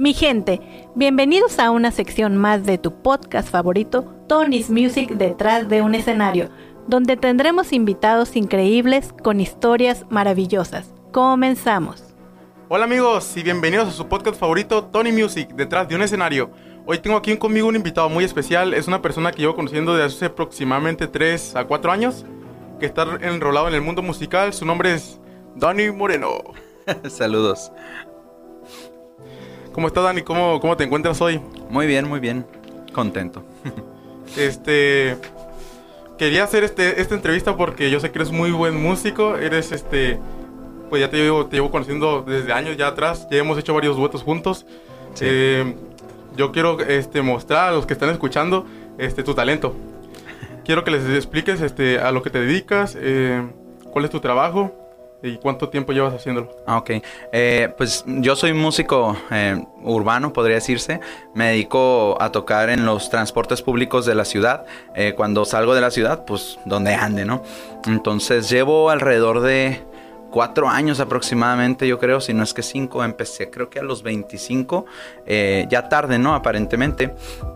Mi gente, bienvenidos a una sección más de tu podcast favorito, Tony's Music detrás de un escenario, donde tendremos invitados increíbles con historias maravillosas. Comenzamos. Hola amigos y bienvenidos a su podcast favorito, Tony Music detrás de un escenario. Hoy tengo aquí conmigo un invitado muy especial, es una persona que llevo conociendo desde hace aproximadamente 3 a 4 años, que está enrolado en el mundo musical, su nombre es Dani Moreno. Saludos. ¿Cómo estás, Dani? ¿Cómo, ¿Cómo te encuentras hoy? Muy bien, muy bien. Contento. este. Quería hacer este, esta entrevista porque yo sé que eres muy buen músico. Eres este. Pues ya te llevo, te llevo conociendo desde años ya atrás. Ya hemos hecho varios duetos juntos. Eh, yo quiero este, mostrar a los que están escuchando este, tu talento. Quiero que les expliques este, a lo que te dedicas, eh, cuál es tu trabajo ¿Y cuánto tiempo llevas haciéndolo? Ah, ok. Eh, pues yo soy músico eh, urbano, podría decirse. Me dedico a tocar en los transportes públicos de la ciudad. Eh, cuando salgo de la ciudad, pues donde ande, ¿no? Entonces llevo alrededor de cuatro años aproximadamente, yo creo, si no es que cinco. Empecé creo que a los 25, ya tarde, ¿no? Aparentemente.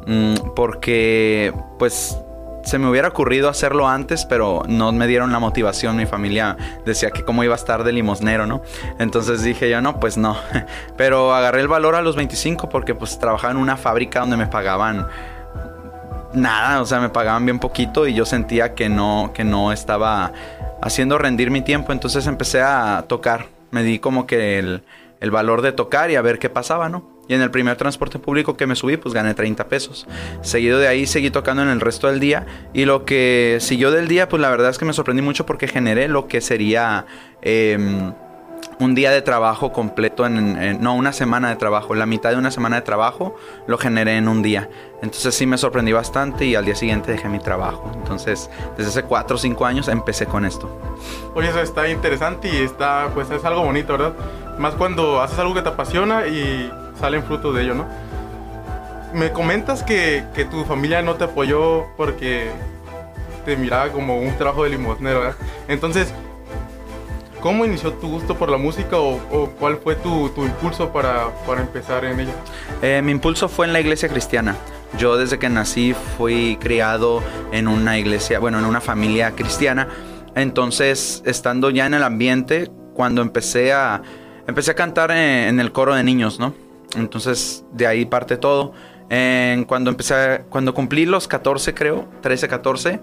Mm, porque pues se me hubiera ocurrido hacerlo antes, pero no me dieron la motivación. Mi familia decía que cómo iba a estar de limosnero, ¿no? Entonces dije yo, no, pues no. Pero agarré el valor a los 25 porque pues trabajaba en una fábrica donde me pagaban nada, o sea, me pagaban bien poquito y yo sentía que no, que no estaba haciendo rendir mi tiempo. Entonces empecé a tocar. Me di como que el, el valor de tocar y a ver qué pasaba, ¿no? Y en el primer transporte público que me subí, pues gané 30 pesos. Seguido de ahí, seguí tocando en el resto del día. Y lo que siguió del día, pues la verdad es que me sorprendí mucho porque generé lo que sería... Em, un día de trabajo completo, en, no, una semana de trabajo, la mitad de una semana de trabajo lo generé en un día. Entonces sí me sorprendí bastante y al día siguiente dejé mi trabajo. Entonces desde hace 4 o 5 años empecé con esto. Oye, eso está interesante y está, pues es algo bonito, ¿verdad? Más cuando haces algo que te apasiona y salen frutos de ello, ¿no? Me comentas que, que tu familia no te apoyó porque te miraba como un trabajo de limosnero, ¿verdad? Entonces, ¿Cómo inició tu gusto por la música o, cuál fue tu, impulso para, empezar en ella? Eh, mi impulso fue en la iglesia cristiana. Yo desde que nací fui criado en una iglesia, bueno, en una familia cristiana. Entonces, estando ya en el ambiente, cuando empecé a, empecé a cantar en, el coro de niños, ¿no? Entonces, de ahí parte todo. cuando empecé, cuando cumplí los 14, creo, 13, 14,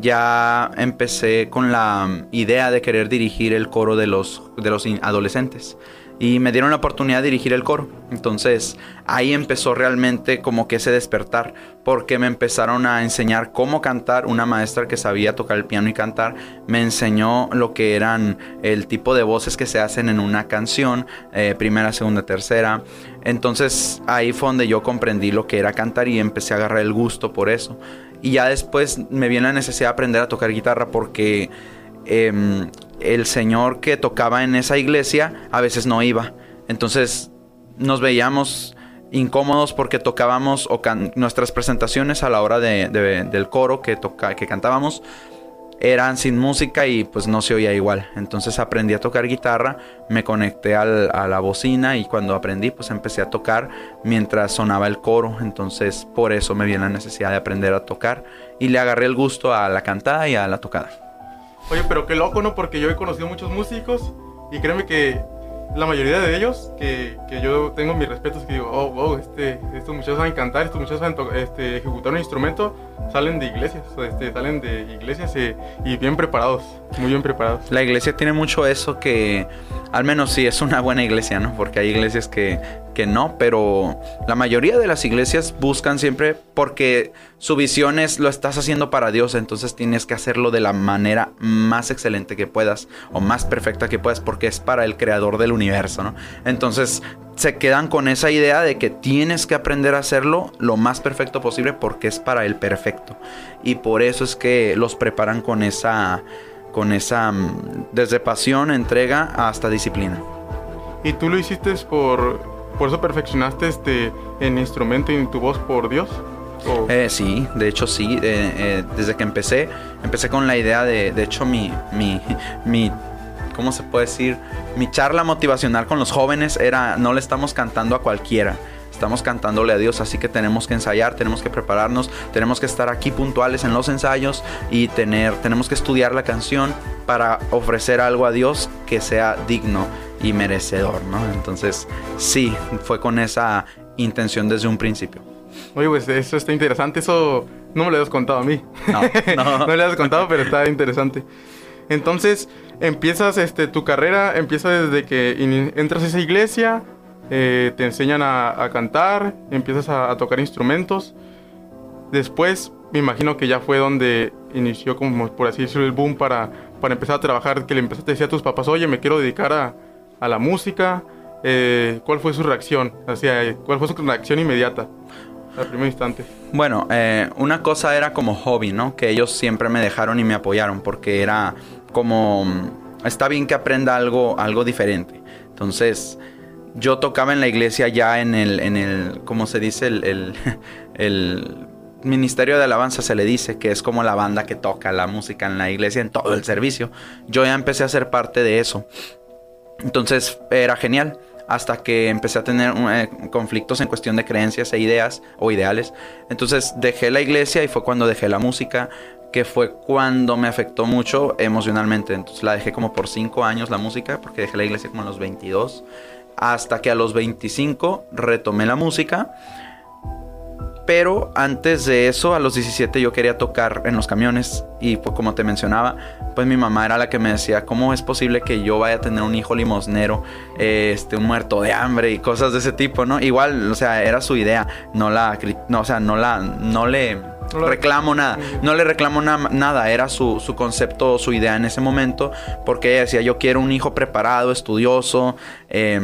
ya empecé con la idea de querer dirigir el coro de los, de los adolescentes. Y me dieron la oportunidad de dirigir el coro. Entonces ahí empezó realmente como que ese despertar. Porque me empezaron a enseñar cómo cantar. Una maestra que sabía tocar el piano y cantar me enseñó lo que eran el tipo de voces que se hacen en una canción. Eh, primera, segunda, tercera. Entonces ahí fue donde yo comprendí lo que era cantar y empecé a agarrar el gusto por eso. Y ya después me viene la necesidad de aprender a tocar guitarra porque em, el señor que tocaba en esa iglesia a veces no iba. Entonces nos veíamos incómodos porque tocábamos nuestras presentaciones a la hora del coro que, toca que cantábamos eran sin música y pues no se oía igual. Entonces aprendí a tocar guitarra, me conecté a la bocina y cuando aprendí pues empecé a tocar mientras sonaba el coro. Entonces por eso me viene la necesidad de aprender a tocar y le agarré el gusto a la cantada y a la tocada. Oye, pero qué loco, ¿no? Porque yo he conocido muchos músicos y créeme que la mayoría de ellos, que, que, yo tengo mis respetos, que digo, oh, wow, este, estos muchachos saben cantar, estos muchachos saben este, ejecutar un instrumento, salen de iglesias, este, salen de iglesias eh, y bien preparados, muy bien preparados. La iglesia tiene mucho eso que, al menos sí, es una buena iglesia, ¿no? Porque hay iglesias que, que no, pero la mayoría de las iglesias buscan siempre porque su visión es lo estás haciendo para Dios, entonces tienes que hacerlo de la manera más excelente que puedas o más perfecta que puedas porque es para el creador del universo, ¿no? Entonces se quedan con esa idea de que tienes que aprender a hacerlo lo más perfecto posible porque es para el perfecto. Y por eso es que los preparan con esa con esa mm, desde pasión, entrega hasta disciplina. ¿Y tú lo hiciste por por eso perfeccionaste este en instrumento y en tu voz por Dios? Eh, sí, de hecho sí. Eh, eh, desde que empecé, empecé con la idea de, de hecho mi, mi, mi ¿cómo se puede decir? Mi charla motivacional con los jóvenes era, no le estamos cantando a cualquiera, estamos cantándole a Dios, así que tenemos que ensayar, tenemos que prepararnos, tenemos que estar aquí puntuales en los ensayos y tener, tenemos que estudiar la canción para ofrecer algo a Dios que sea digno y merecedor, ¿no? Entonces, sí, fue con esa intención desde un principio. Oye, pues eso está interesante, eso no me lo habías contado a mí. No, no. no me lo habías contado, pero está interesante. Entonces, empiezas este, tu carrera, empieza desde que entras a esa iglesia, eh, te enseñan a, cantar, empiezas a, tocar instrumentos. Después, me imagino que ya fue donde inició, como por así decirlo, el boom para, para empezar a trabajar, que le empezaste a decir a tus papás, oye, me quiero dedicar a, a la música. Eh, ¿Cuál fue su reacción? O ¿cuál fue su reacción inmediata? Al primer instante. Bueno, eh, una cosa era como hobby, ¿no? Que ellos siempre me dejaron y me apoyaron porque era como está bien que aprenda algo, algo diferente. Entonces, yo tocaba en la iglesia ya en el, en el ¿cómo se dice? El, el, ministerio de alabanza se le dice que es como la banda que toca la música en la iglesia en todo el servicio. Yo ya empecé a ser parte de eso. Entonces, era genial hasta que empecé a tener eh, conflictos en cuestión de creencias e ideas o ideales. Entonces dejé la iglesia y fue cuando dejé la música, que fue cuando me afectó mucho emocionalmente. Entonces la dejé como por 5 años la música, porque dejé la iglesia como a los 22, hasta que a los 25 retomé la música pero antes de eso, a los 17 yo quería tocar en los camiones. Y pues como te mencionaba, pues mi mamá era la que me decía, ¿cómo es posible que yo vaya a tener un hijo limosnero, este, un muerto de hambre y cosas de ese tipo, ¿no? Igual, o sea, era su idea, no la, no, o sea, no la, no le reclamo nada, no le reclamo nada, era su, su, concepto, su idea en ese momento, porque ella decía, yo quiero un hijo preparado, estudioso, eh,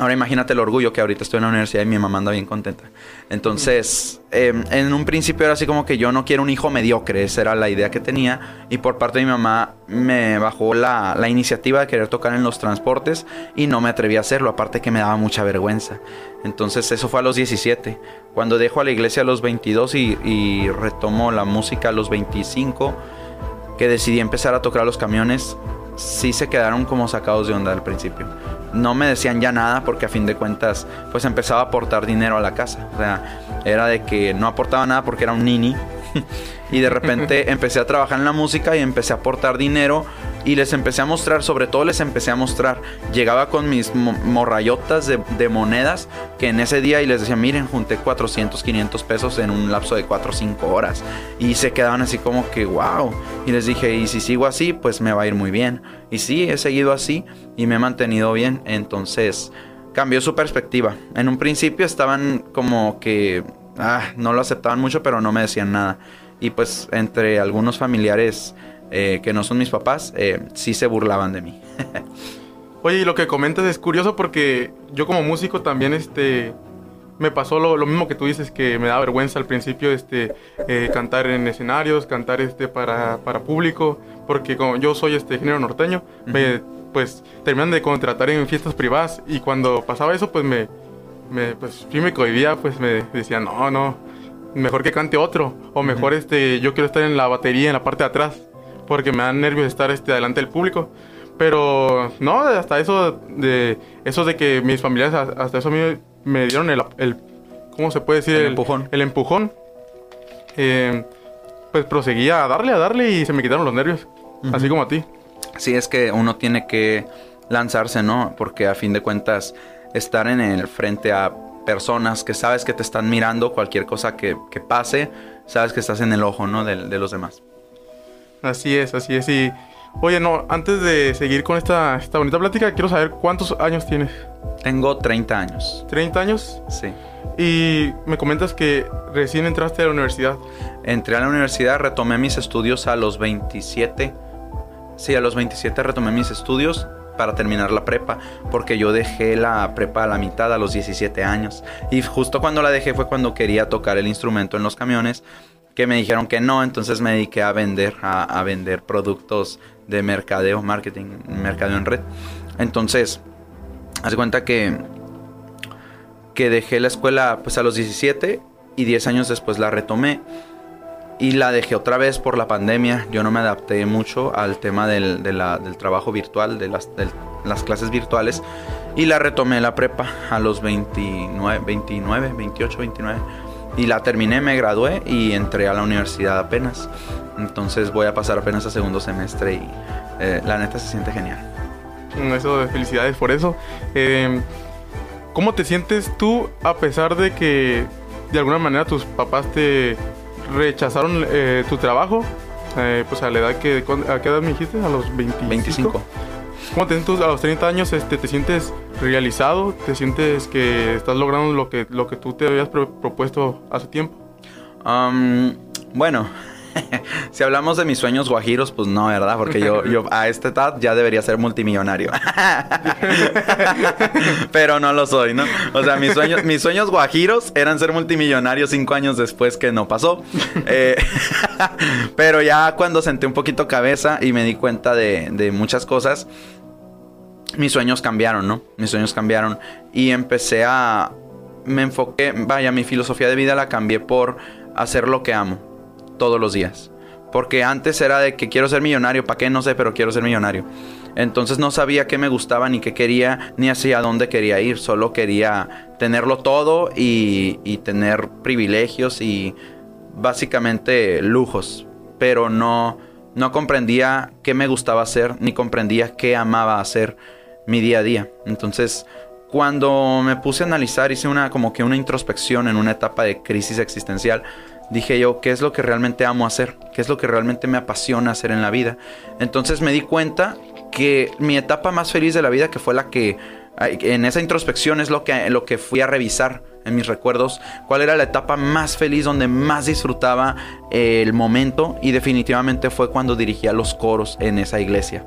Ahora imagínate el orgullo que ahorita estoy en la universidad y mi mamá anda bien contenta. Entonces, em, en un principio era así como que yo no quiero un hijo mediocre, esa era la idea que tenía. Y por parte de mi mamá me bajó la, iniciativa de querer tocar en los transportes y no me atreví a hacerlo, aparte que me daba mucha vergüenza. Entonces eso fue a los 17. Cuando dejo a la iglesia a los 22 y, y retomo la música a los 25, que decidí empezar a tocar los camiones, sí se quedaron como sacados de onda al principio no me decían ya nada porque a fin de cuentas pues empezaba a aportar dinero a la casa. O sea, era de que no aportaba nada porque era un nini. y de repente empecé a trabajar en la música y empecé a aportar dinero y les empecé a mostrar, sobre todo les empecé a mostrar, llegaba con mis morrayotas de, monedas que en ese día y les decía, miren, junté 400, 500 pesos en un lapso de 4 o 5 horas y se quedaban así como que, wow, y les dije, y si sigo así, pues me va a ir muy bien. Y sí, he seguido así y me he mantenido bien, entonces cambió su perspectiva. En un principio estaban como que, ah, no lo aceptaban mucho, pero no me decían nada. Y pues entre algunos familiares eh, que no son mis papás, eh, sí se burlaban de mí. Oye, y lo que comentas es curioso porque yo como músico también, este, me pasó lo, mismo que tú dices, que me da vergüenza al principio, este, eh, cantar en escenarios, cantar, este, para, para público, porque como yo soy, este, género norteño, me, pues, terminan de contratar en fiestas privadas y cuando pasaba eso, pues, me, me, pues, sí me cohibía, pues, me decían, no, no, mejor que cante otro, o mejor, este, yo quiero estar en la batería, en la parte de atrás porque me dan nervios estar este, delante del público. Pero no, hasta eso de eso de que mis familiares hasta eso a mí me dieron el, el ¿cómo se puede decir? El, empujón. El empujón. Eh, pues proseguía a darle, a darle y se me quitaron los nervios. Así como a ti. Sí, es que uno tiene que lanzarse, ¿no? Porque a fin de cuentas, estar en el frente a personas que sabes que te están mirando, cualquier cosa que, que pase, sabes que estás en el ojo, ¿no? De, de los demás. Así es, así es. Y oye, no, antes de seguir con esta, esta bonita plática, quiero saber cuántos años tienes. Tengo 30 años. ¿30 años? Sí. Y me comentas que recién entraste a la universidad. Entré a la universidad, retomé mis estudios a los 27. Sí, a los 27 retomé mis estudios para terminar la prepa, porque yo dejé la prepa a la mitad a los 17 años. Y justo cuando la dejé fue cuando quería tocar el instrumento en los camiones que me dijeron que no, entonces me dediqué a vender, a, vender productos de mercadeo, marketing, mercadeo en red. Entonces, hace cuenta que, que dejé la escuela pues a los 17 y 10 años después la retomé y la dejé otra vez por la pandemia. Yo no me adapté mucho al tema del, del trabajo virtual, de las, de las clases virtuales. Y la retomé la prepa a los 29, 29, 28, 29. Y la terminé, me gradué y entré a la universidad apenas. Entonces voy a pasar apenas a segundo semestre y eh, la neta se siente genial. Eso de felicidades por eso. Eh, ¿Cómo te sientes tú a pesar de que de alguna manera tus papás te rechazaron eh, tu trabajo? Pues a la edad que... ¿A qué edad me dijiste? A los 25. 25. ¿Cómo te sientes a los 30 años? Este, ¿Te sientes realizado? ¿Te sientes que estás logrando lo que, lo que tú te habías pro- propuesto hace tiempo? Um, bueno, si hablamos de mis sueños guajiros, pues no, ¿verdad? Porque yo, yo a esta edad ya debería ser multimillonario. Pero no lo soy, ¿no? O sea, mis sueños, mis sueños guajiros eran ser multimillonario cinco años después que no pasó. Eh, pero ya cuando senté un poquito cabeza y me di cuenta de, de muchas cosas, mis sueños cambiaron, ¿no? Mis sueños cambiaron y empecé a... Me enfoqué, vaya, mi filosofía de vida la cambié por hacer lo que amo todos los días. Porque antes era de que quiero ser millonario, ¿para qué? No sé, pero quiero ser millonario. Entonces no sabía qué me gustaba, ni qué quería, ni hacia dónde quería ir. Solo quería tenerlo todo y, y tener privilegios y básicamente lujos. Pero no, no comprendía qué me gustaba hacer, ni comprendía qué amaba hacer mi día a día. Entonces, cuando me puse a analizar, hice una como que una introspección en una etapa de crisis existencial. Dije yo, ¿qué es lo que realmente amo hacer? ¿Qué es lo que realmente me apasiona hacer en la vida? Entonces me di cuenta que mi etapa más feliz de la vida, que fue la que en esa introspección es lo que, lo que fui a revisar en mis recuerdos, cuál era la etapa más feliz donde más disfrutaba eh, el momento y definitivamente fue cuando dirigía los coros en esa iglesia.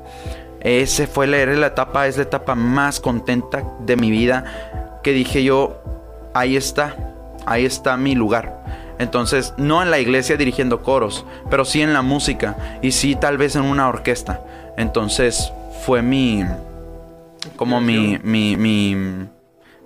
Ese fue la, era la etapa, es la etapa más contenta de mi vida que dije yo, ahí está, ahí está mi lugar. Entonces, no en la iglesia dirigiendo coros, pero sí en la música y sí tal vez en una orquesta. Entonces, fue mi, como mi, mi, mi,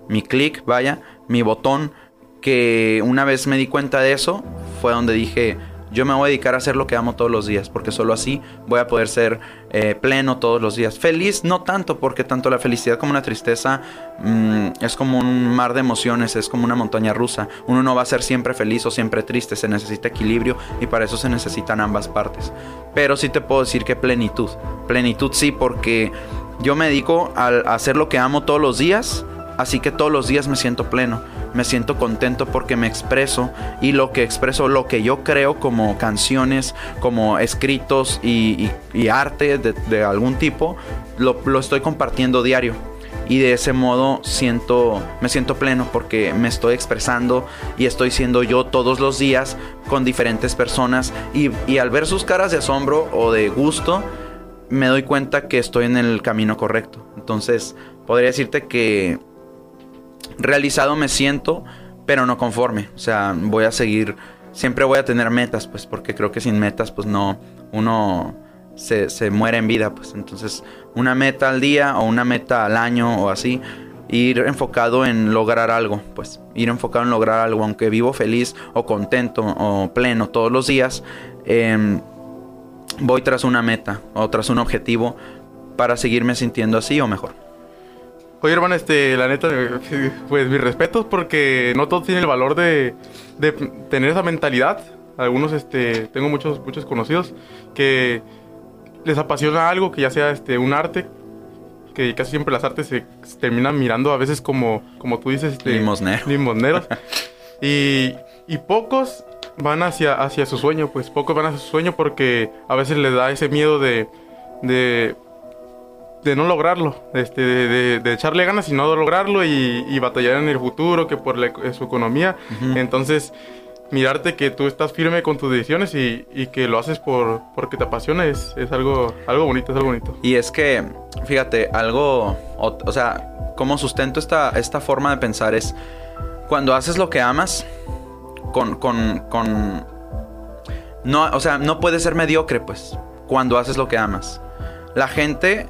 mi clic, vaya, mi botón, que una vez me di cuenta de eso, fue donde dije, yo me voy a dedicar a hacer lo que amo todos los días, porque solo así voy a poder ser eh, pleno todos los días. Feliz, no tanto, porque tanto la felicidad como la tristeza mm, es como un mar de emociones, es como una montaña rusa. Uno no va a ser siempre feliz o siempre triste, se necesita equilibrio y para eso se necesitan ambas partes. Pero sí te puedo decir que plenitud. Plenitud sí, porque yo me dedico a, a hacer lo que amo todos los días, así que todos los días me siento pleno me siento contento porque me expreso y lo que expreso, lo que yo creo como canciones, como escritos y, y, arte de, de, algún tipo, lo, lo, estoy compartiendo diario. Y de ese modo siento, me siento pleno porque me estoy expresando y estoy siendo yo todos los días con diferentes personas. Y, y al ver sus caras de asombro o de gusto, me doy cuenta que estoy en el camino correcto. Entonces, podría decirte que realizado me siento, pero no conforme. O sea, voy a seguir, siempre voy a tener metas, pues, porque creo que sin metas, pues no, uno se, se, muere en vida, pues. Entonces, una meta al día o una meta al año o así, ir enfocado en lograr algo, pues, ir enfocado en lograr algo, aunque vivo feliz o contento o pleno todos los días, eh, voy tras una meta o tras un objetivo para seguirme sintiendo así o mejor. Oye, hermano, este, la neta, pues mis respetos porque no todos tienen el valor de, de, tener esa mentalidad. Algunos, este, tengo muchos, muchos conocidos que les apasiona algo, que ya sea este, un arte, que casi siempre las artes se, se terminan mirando a veces como, como tú dices, este, limosneros. limosneros. y, y pocos van hacia, hacia su sueño, pues pocos van hacia su sueño porque a veces les da ese miedo de, de de no lograrlo, este, de, de, de, echarle ganas y no lograrlo y, y, batallar en el futuro, que por la, su economía. Uh -huh. Entonces, mirarte que tú estás firme con tus decisiones y, y que lo haces por, porque te apasiona es, es, algo, algo bonito, es algo bonito. Y es que, fíjate, algo, o, o sea, como sustento esta, esta forma de pensar es, cuando haces lo que amas, con, con, con, no, o sea, no puedes ser mediocre, pues, cuando haces lo que amas. La gente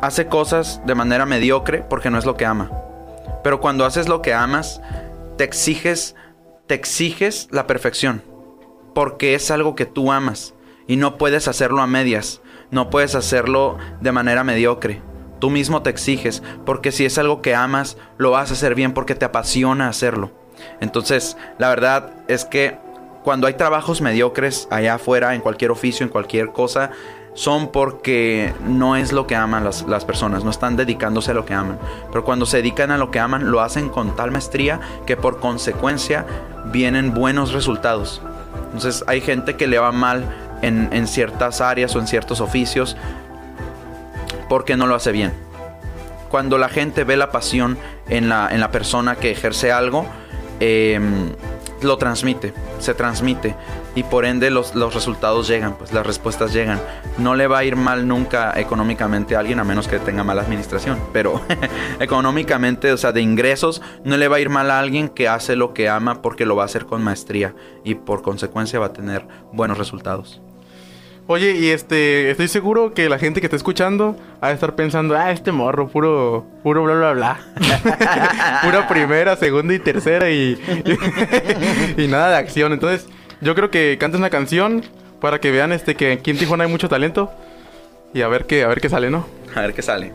hace cosas de manera mediocre porque no es lo que ama. Pero cuando haces lo que amas, te exiges, te exiges la perfección. Porque es algo que tú amas. Y no puedes hacerlo a medias. No puedes hacerlo de manera mediocre. tú mismo te exiges, porque si es algo que amas, lo vas a hacer bien porque te apasiona hacerlo. Entonces, la verdad es que cuando hay trabajos mediocres allá afuera, en cualquier oficio, en cualquier cosa, son porque no es lo que aman las, las, personas, no están dedicándose a lo que aman. Pero cuando se dedican a lo que aman, lo hacen con tal maestría que por consecuencia vienen buenos resultados. Entonces hay gente que le va mal en, en ciertas áreas o en ciertos oficios porque no lo hace bien. Cuando la gente ve la pasión en la, en la persona que ejerce algo, eh, lo transmite, se transmite y por ende los, los, resultados llegan, pues las respuestas llegan. No le va a ir mal nunca económicamente a alguien a menos que tenga mala administración, pero económicamente, o sea, de ingresos, no le va a ir mal a alguien que hace lo que ama porque lo va a hacer con maestría y por consecuencia va a tener buenos resultados. Oye, y este, estoy seguro que la gente que está escuchando va a estar pensando, ah, este morro, puro, puro bla, bla, bla. Pura primera, segunda y tercera y, y, y, nada de acción. Entonces, yo creo que cantes una canción para que vean este que aquí en Tijuana hay mucho talento y a ver qué, a ver qué sale, ¿no? A ver qué sale.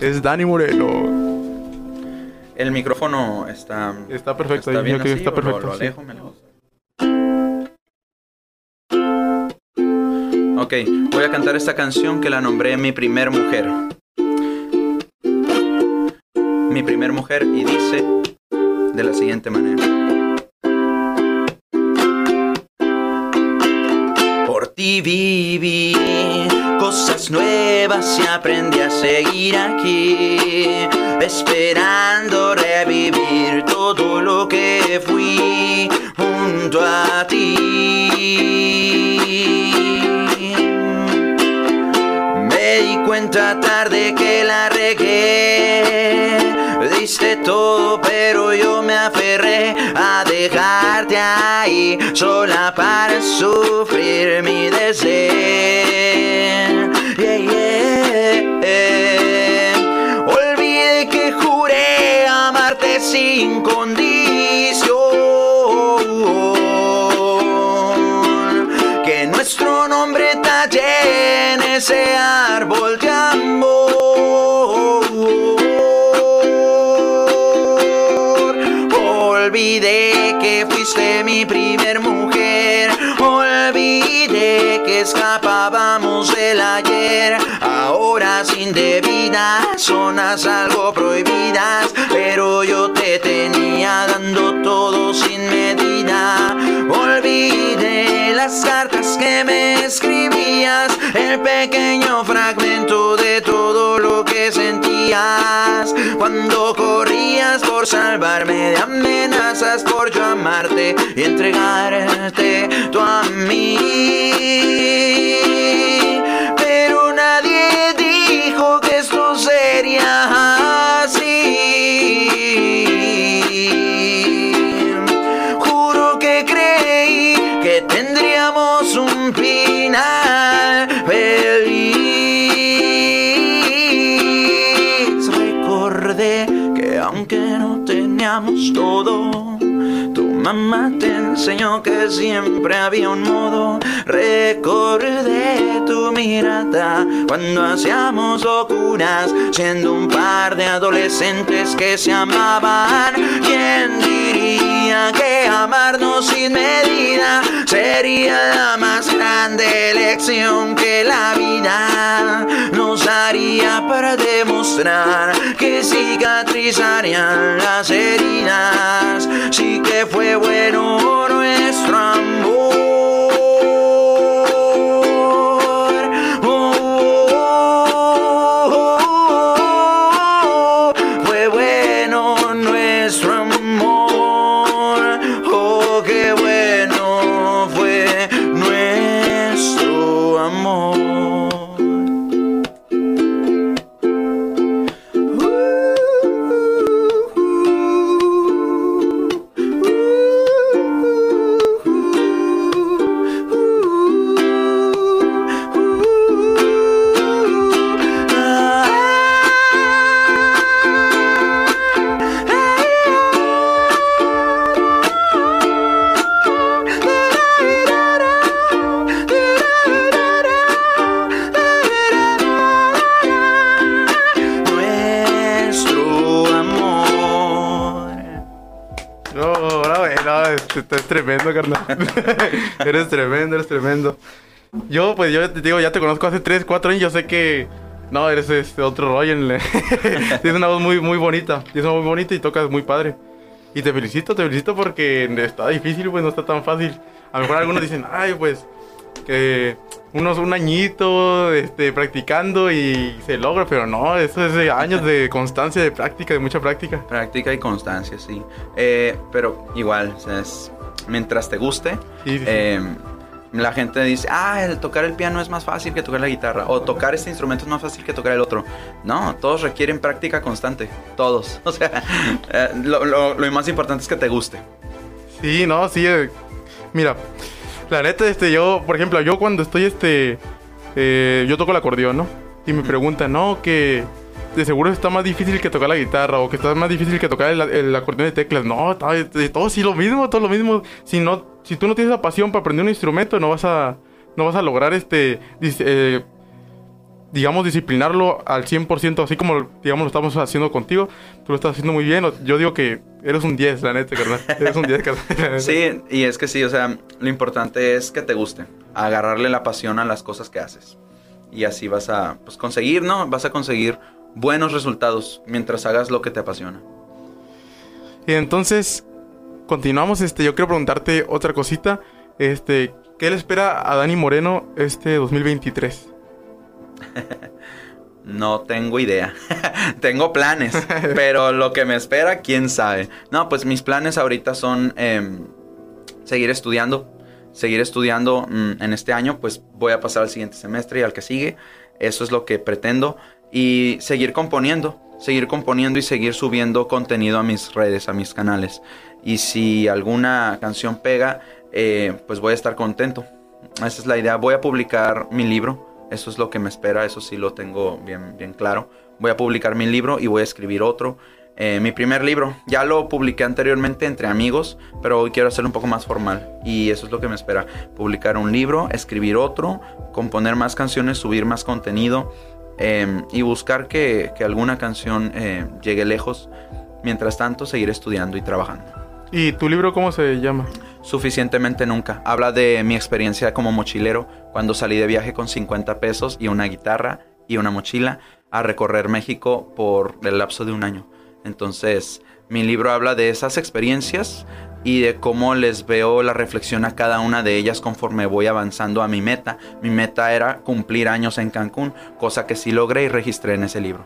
Es Dani Moreno. El micrófono está... Está perfecto. Está, bien así, está perfecto. Lo, lo sí. alejo, me alejo. Ok, voy a cantar esta canción que la nombré Mi primer mujer. Mi primer mujer y dice de la siguiente manera. Ti viví cosas nuevas y aprendí a seguir aquí, esperando revivir todo lo que fui junto a ti. Me di cuenta tarde que la regué. Diste todo, pero yo me aferré dejarte ahí, sola para sufrir mi deseo. Zonas algo prohibidas. Pero yo te tenía dando todo sin medida. Olvidé las cartas que me escribías. El pequeño fragmento de todo lo que sentías. Cuando corrías por salvarme de amenazas por yo amarte y entregarte a mí. Siempre había un modo. Recordé cuando hacíamos locuras, siendo un par de adolescentes que se amaban. ¿Quién diría que amarnos sin medida sería la más grande lección que la vida nos daría para demostrar que cicatrizarían las heridas? Sí que fue bueno nuestro amor. No, es, tremendo, carnal. eres tremendo, eres tremendo. Yo, pues yo te digo, ya te conozco hace 3, 4 años, yo sé que... No, eres este otro rollo. Tienes una voz muy, muy bonita. Tienes una voz muy bonita y tocas muy padre. Y te felicito, te felicito porque está difícil, pues no está tan fácil. A lo mejor algunos dicen, ay, pues, que unos un añito este, practicando y se logra, pero no, eso es de años de constancia, de práctica, de mucha práctica. Práctica y constancia, sí. Eh, pero igual, es, mientras te guste, em, la gente dice, ah, el tocar el piano es más fácil que tocar la guitarra, o tocar este instrumento es más fácil que tocar el otro. No, todos requieren práctica constante, todos. O sea, eh, lo, lo, más importante es que te guste. Sí, no, sí. Eh, mira, la neta, este, yo, por ejemplo, yo cuando estoy, este, eh, yo toco el acordeón, ¿no? Y me preguntan, no, que de seguro está más difícil que tocar la guitarra o que está más difícil que tocar el, acordeón de teclas. No, todo, sí lo mismo, todo lo mismo. Si no, si tú no tienes la pasión para aprender un instrumento, no vas a, no vas a lograr este, eh, digamos, disciplinarlo al 100%, así como, digamos, lo estamos haciendo contigo. Tú lo estás haciendo muy bien. Yo digo que eres un 10, la neta, carnal. Eres un 10, carnal. sí, y es que sí, o sea, lo importante es que te guste. Agarrarle la pasión a las cosas que haces. Y así vas a, pues, conseguir, ¿no? Vas a conseguir buenos resultados mientras hagas lo que te apasiona. Y entonces, continuamos, este, yo quiero preguntarte otra cosita. Este, ¿qué le espera a Dani Moreno este 2023? No tengo idea. tengo planes, pero lo que me espera, quién sabe. No, pues mis planes ahorita son em, seguir estudiando. Seguir estudiando mm, en este año, pues voy a pasar al siguiente semestre y al que sigue. Eso es lo que pretendo. Y seguir componiendo. Seguir componiendo y seguir subiendo contenido a mis redes, a mis canales. Y si alguna canción pega, eh, pues voy a estar contento. Esa es la idea. Voy a publicar mi libro eso es lo que me espera, eso sí lo tengo bien, bien claro. Voy a publicar mi libro y voy a escribir otro. Eh, mi primer libro, ya lo publiqué anteriormente entre amigos, pero hoy quiero hacerlo un poco más formal. Y eso es lo que me espera. Publicar un libro, escribir otro, componer más canciones, subir más contenido em, y buscar que, alguna canción eh, llegue lejos. Mientras tanto, seguir estudiando y trabajando. ¿Y tu libro cómo se llama? Suficientemente nunca. Habla de mi experiencia como mochilero cuando salí de viaje con 50 pesos y una guitarra y una mochila a recorrer México por el lapso de un año. Entonces, mi libro habla de esas experiencias y de cómo les veo la reflexión a cada una de ellas conforme voy avanzando a mi meta. Mi meta era cumplir años en Cancún, cosa que sí logré y registré en ese libro.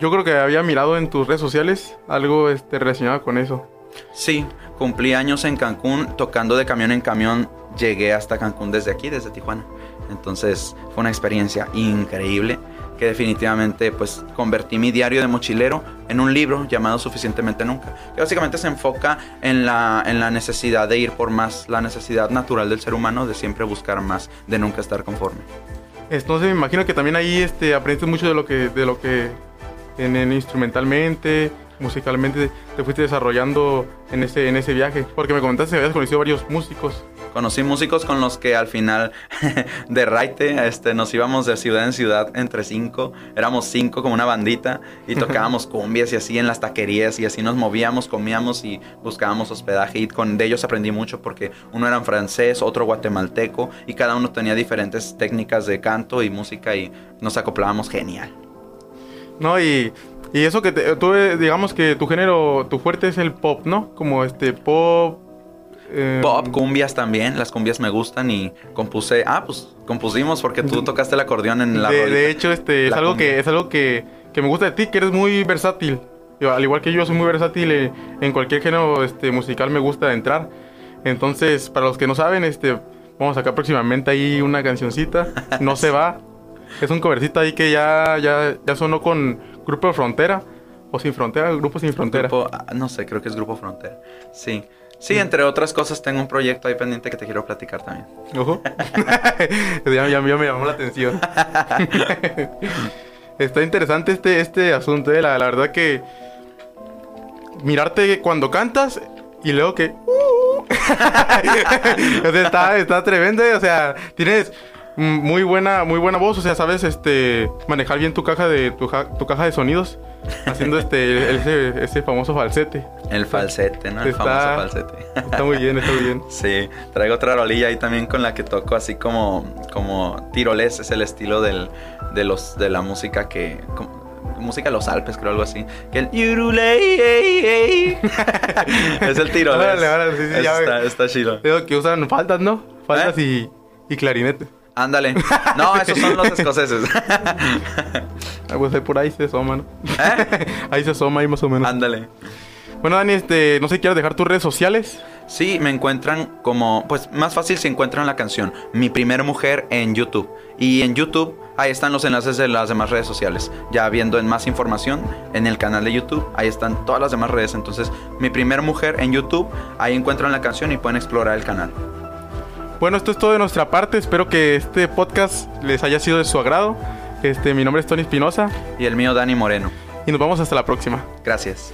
Yo creo que había mirado en tus redes sociales algo este, relacionado con eso. Sí, cumplí años en Cancún tocando de camión en camión. Llegué hasta Cancún desde aquí, desde Tijuana. Entonces fue una experiencia increíble que definitivamente pues convertí mi diario de mochilero en un libro llamado Suficientemente Nunca, que básicamente se enfoca en la, en la necesidad de ir por más, la necesidad natural del ser humano de siempre buscar más, de nunca estar conforme. Entonces me imagino que también ahí este, aprendiste mucho de lo que, de lo que en instrumentalmente, musicalmente te fuiste desarrollando en ese, en ese viaje? Porque me comentaste que habías conocido varios músicos. Conocí músicos con los que al final de Raite este, nos íbamos de ciudad en ciudad entre cinco. Éramos cinco como una bandita y tocábamos cumbias y así en las taquerías y así nos movíamos, comíamos y buscábamos hospedaje. Y con de ellos aprendí mucho porque uno era francés, otro guatemalteco y cada uno tenía diferentes técnicas de canto y música y nos acoplábamos genial. No, y y eso que tú, eh, digamos que tu género, tu fuerte es el pop, ¿no? Como este pop. Eh, pop, cumbias también. Las cumbias me gustan y compuse. Ah, pues compusimos porque tú tocaste el acordeón en la. De, de hecho, este es algo que es algo que, que, me gusta de ti, que eres muy versátil. al igual que yo soy muy versátil eh, en cualquier género este, musical me gusta entrar. Entonces, para los que no saben, este, vamos a sacar próximamente ahí una cancioncita. No se va. Es un covercito ahí que ya, ya, ya sonó con Grupo Frontera o Sin Frontera, Grupo Sin Frontera. No sé, creo que es Grupo Frontera. Sí. Sí, entre otras cosas tengo un proyecto ahí pendiente que te quiero platicar también. Ojo. ya, ya, me llamó la atención. Está interesante este, este asunto, eh. la, la, verdad que mirarte cuando cantas y luego que... está, está tremendo, eh. o sea, tienes muy buena, muy buena voz, o sea, sabes este manejar bien tu caja de tu, caja de sonidos haciendo este ese, famoso falsete. El falsete, ¿no? El Está- famoso falsete. Está muy bien, está muy bien. Sí, traigo otra rolilla ahí también con la que toco así como, como tirolés, es el estilo del, de, los, de la música que... como- música de los Alpes, creo, algo así. Que el... es el tirolés. Órale, órale, sí, sí, Eso ya está, chido. Digo que usan faldas, ¿no? Faldas y, y clarinete. Ándale. No, esos son los escoceses. Ah, pues ahí por ahí se asoma, ¿no? ¿Eh? ahí se asoma, ahí más o menos. Ándale. Bueno, Dani, este, no sé, ¿quieres dejar tus redes sociales? Sí, me encuentran como, pues más fácil si encuentran la canción Mi Primer Mujer en YouTube. Y en YouTube, ahí están los enlaces de las demás redes sociales. Ya viendo en más información en el canal de YouTube, ahí están todas las demás redes. Entonces, Mi Primer Mujer en YouTube, ahí encuentran la canción y pueden explorar el canal. Bueno, esto es todo de nuestra parte. Espero que este podcast les haya sido de su agrado. Este, mi nombre es Tony Espinosa Y el mío, Dani Moreno. y nos vemos hasta la próxima. Gracias.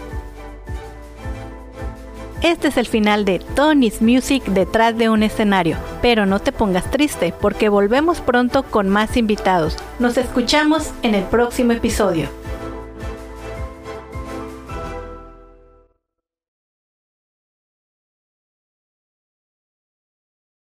Este es el final de Tony's Music detrás de un escenario. Pero no te pongas triste porque volvemos pronto con más invitados. Nos escuchamos en el próximo episodio.